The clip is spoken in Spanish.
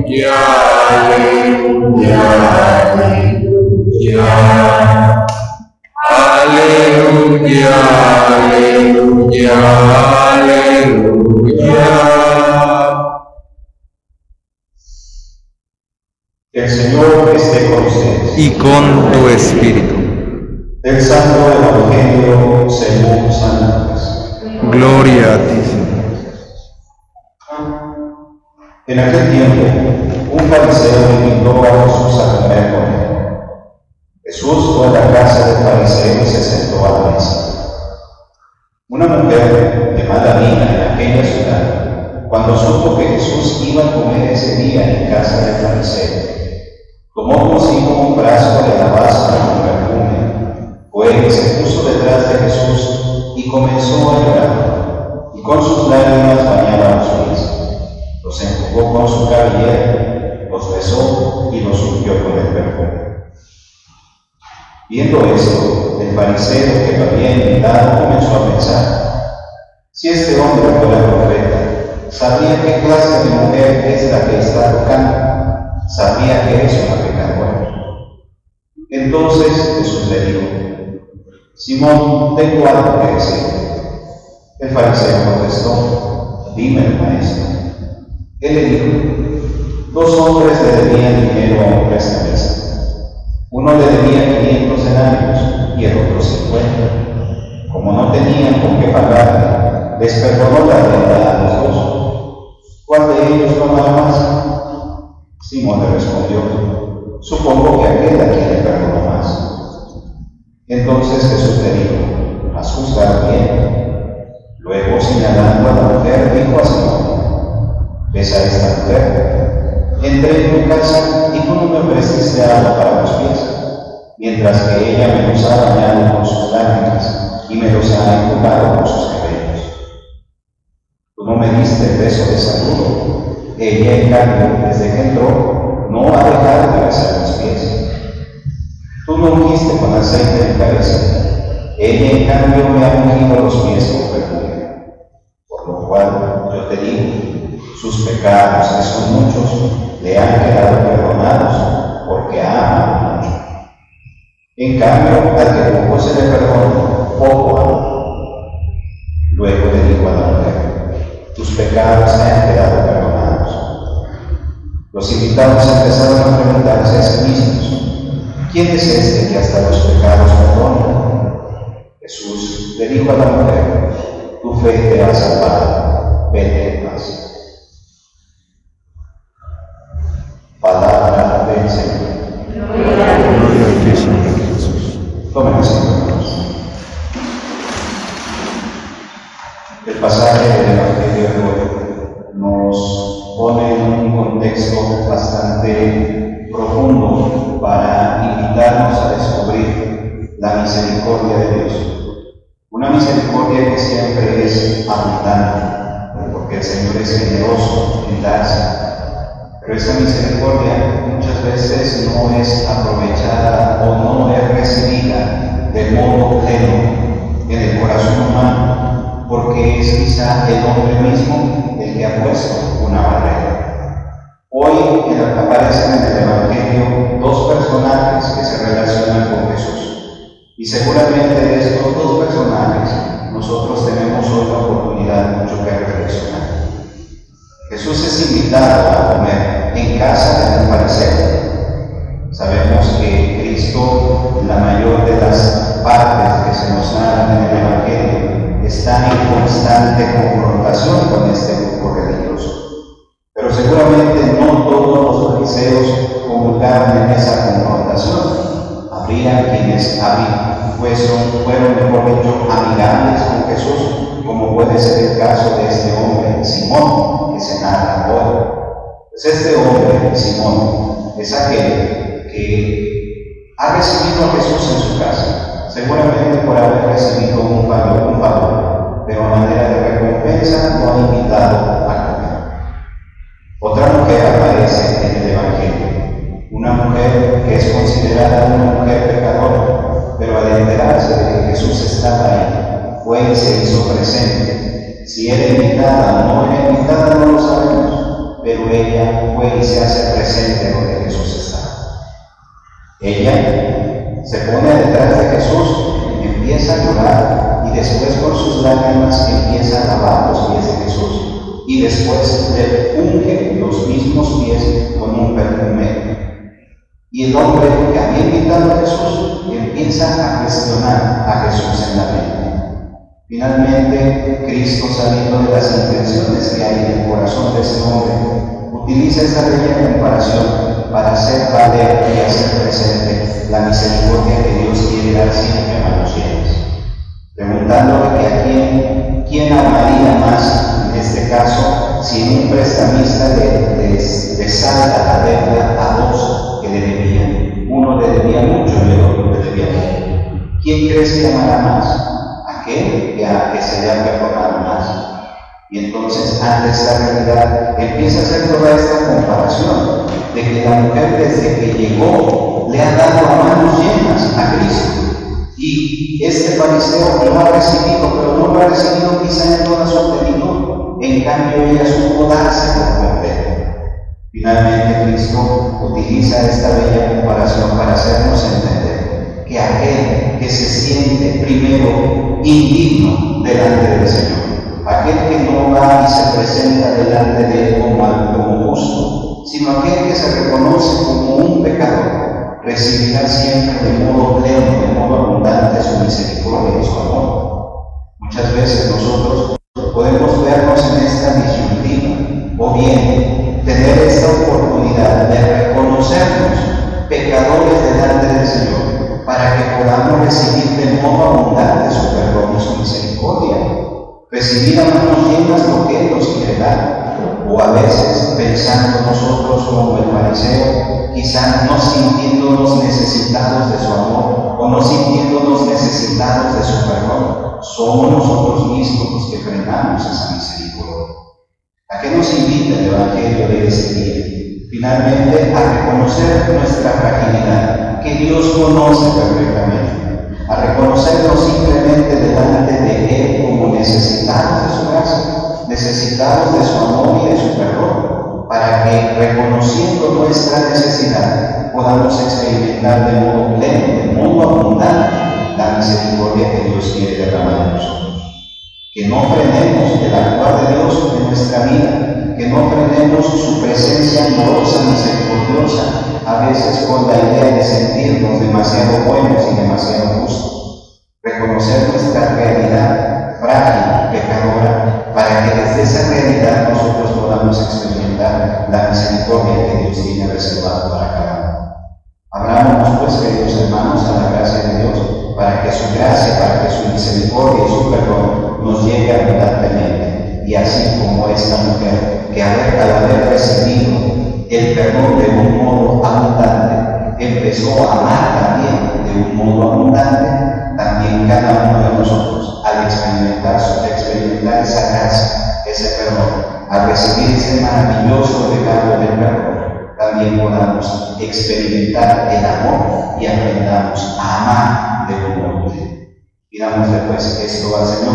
aleluya, aleluya, aleluya, aleluya, aleluya. El Señor esté con ustedes. y con tu espíritu. Del Santo Evangelio según San Lucas. Gloria a ti, Señor. En aquel tiempo, un fariseo invitó a Jesús a comer con él. Jesús fue a la casa del fariseo y se sentó a la mesa. Una mujer mala vida en aquella ciudad, cuando supo que Jesús iba a comer ese día en casa del fariseo, tomó Viendo esto, el fariseo que lo había invitado comenzó a pensar, si este hombre fuera profeta, sabría qué clase de mujer es la que está tocando, sabría que es una pecadora. Entonces Jesús le dijo, Simón, tengo algo que decir. El fariseo contestó, dime, maestro. Él le dijo, dos hombres le debían dinero a un prestamista. Uno le debía 500 y el otro 50. Como no tenían con qué pagarle, les perdonó la deuda a los dos. ¿Cuál de ellos tomará más? Simón le respondió, supongo que aquel a quien le perdonó más. Entonces Jesús le dijo, Tú no me diste el beso de saludo. Ella, en cambio, desde que entró, no ha dejado de besar mis pies. Tú no ungiste con aceite de cabeza. Ella, en cambio, me ha ungido los pies con perfume. Por lo cual, yo te digo, sus pecados, que son muchos, le han quedado perdonados, porque ama mucho. En cambio, al que poco se le perdona, poco ama. Tus pecados se han quedado perdonados. Los invitados empezaron a preguntarse a sí mismos, ¿quién es este que hasta los pecados perdona? Jesús le dijo a la mujer, tu fe te ha salvado, vete pone en un contexto bastante profundo para invitarnos a descubrir la misericordia de Dios. Una misericordia que siempre es abundante, porque el Señor es generoso en darse. Pero esa misericordia muchas veces no es aprovechada o no es recibida de modo pleno en el corazón humano, porque es quizá el hombre mismo el que ha puesto una barrera. Aparecen en el Evangelio dos personajes que se relacionan con Jesús. Y seguramente de estos dos personajes nosotros tenemos otra oportunidad mucho que reflexionar. Jesús es invitado a comer en casa de un fariseo. Sabemos que Cristo, la mayor de las partes que se nos narran en el Evangelio, está en constante confrontación Quienes habían, fueron, fueron, mejor dicho, amigables con Jesús, como puede ser el caso de este hombre, Simón, que se narra hoy. Pues este hombre, Simón, es aquel que ha recibido a Jesús en su casa, seguramente por haber recibido un favor, un favor, pero a manera de recompensa lo ha invitado a comer. Otra mujer aparece en el Evangelio, una mujer que es considerada una mujer pero al enterarse de que Jesús estaba ahí, fue y se hizo presente. Si era invitada o no era invitada, no lo sabemos, pero ella ella fue y se hace presente donde Jesús estaba. Ella se pone detrás de Jesús, empieza a llorar y después con sus lágrimas empieza a lavar los pies de Jesús y después le unge los mismos pies con un perfume. Y el hombre que había invitado a Jesús empieza a cuestionar a Jesús en la mente. Finalmente, Cristo, sabiendo de las intenciones que hay en el corazón de ese hombre, utiliza esta bella comparación para hacer valer y hacer presente la misericordia que Dios quiere dar siempre a manos llenas. Preguntándole que a quién, quién crees que amará más? Aquel que, a, que se le ha perdonado más. Y entonces, ante esta realidad, empieza a hacer toda esta comparación de que la mujer desde que llegó le ha dado a manos llenas a Cristo. Y este fariseo lo ha recibido, pero no lo ha recibido quizá en toda su plenitud. En cambio, ella supo darse por completo. Finalmente, Cristo utiliza esta bella comparación para hacernos entender se siente primero indigno delante del Señor, aquel que no va y se presenta delante de Él como, nuestra fragilidad, que Dios conoce perfectamente, a reconocernos simplemente delante de Él como necesitados de su gracia, necesitados de su amor y de su perdón, para que reconociendo nuestra necesidad podamos experimentar de modo pleno, de modo abundante, la misericordia que Dios quiere derramar en nosotros. Que no frenemos el actuar de Dios en nuestra vida, que no frenemos su presencia amorosa, a veces con la idea de sentirnos demasiado buenos y demasiado justos. Reconocer nuestra realidad frágil, pecadora, para que desde esa realidad nosotros podamos experimentar la misericordia que Dios tiene reservado para cada uno. Abrámonos, pues, queridos hermanos, a la gracia de Dios, para que su gracia, para que su misericordia y su perdón nos llegue abundantemente. Y así como esta mujer, que al haber recibido el perdón de un modo abundante, empezó a amar también de un modo abundante, también cada uno de nosotros, al experimentar, experimentar esa gracia, ese perdón, al recibir ese maravilloso regalo del perdón, también podamos experimentar el amor y aprendamos a amar de un modo pleno. Pidámosle pues esto al Señor.